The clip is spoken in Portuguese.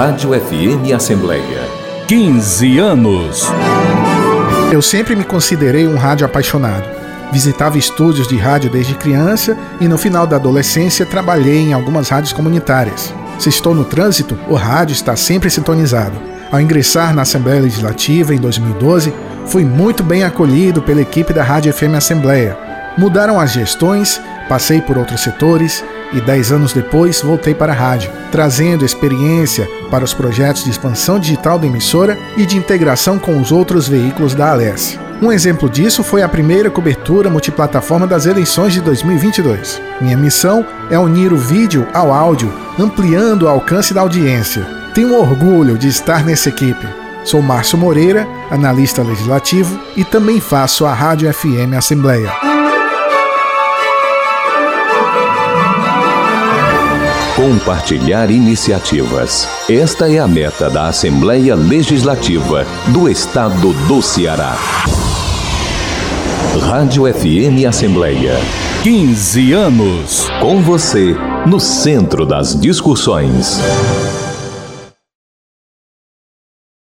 Rádio FM Assembleia. 15 anos. Eu sempre me considerei um rádio apaixonado. Visitava estúdios de rádio desde criança e no final da adolescência trabalhei em algumas rádios comunitárias. Se estou no trânsito, o rádio está sempre sintonizado. Ao ingressar na Assembleia Legislativa em 2012, fui muito bem acolhido pela equipe da Rádio FM Assembleia. Mudaram as gestões, passei por outros setores e dez anos depois voltei para a rádio, trazendo experiência para os projetos de expansão digital da emissora e de integração com os outros veículos da Alesse. Um exemplo disso foi a primeira cobertura multiplataforma das eleições de 2022. Minha missão é unir o vídeo ao áudio, ampliando o alcance da audiência. Tenho orgulho de estar nessa equipe. Sou Márcio Moreira, analista legislativo e também faço a Rádio FM Assembleia. Compartilhar iniciativas. Esta é a meta da Assembleia Legislativa do Estado do Ceará. Rádio FM Assembleia. 15 anos. Com você, no centro das discussões.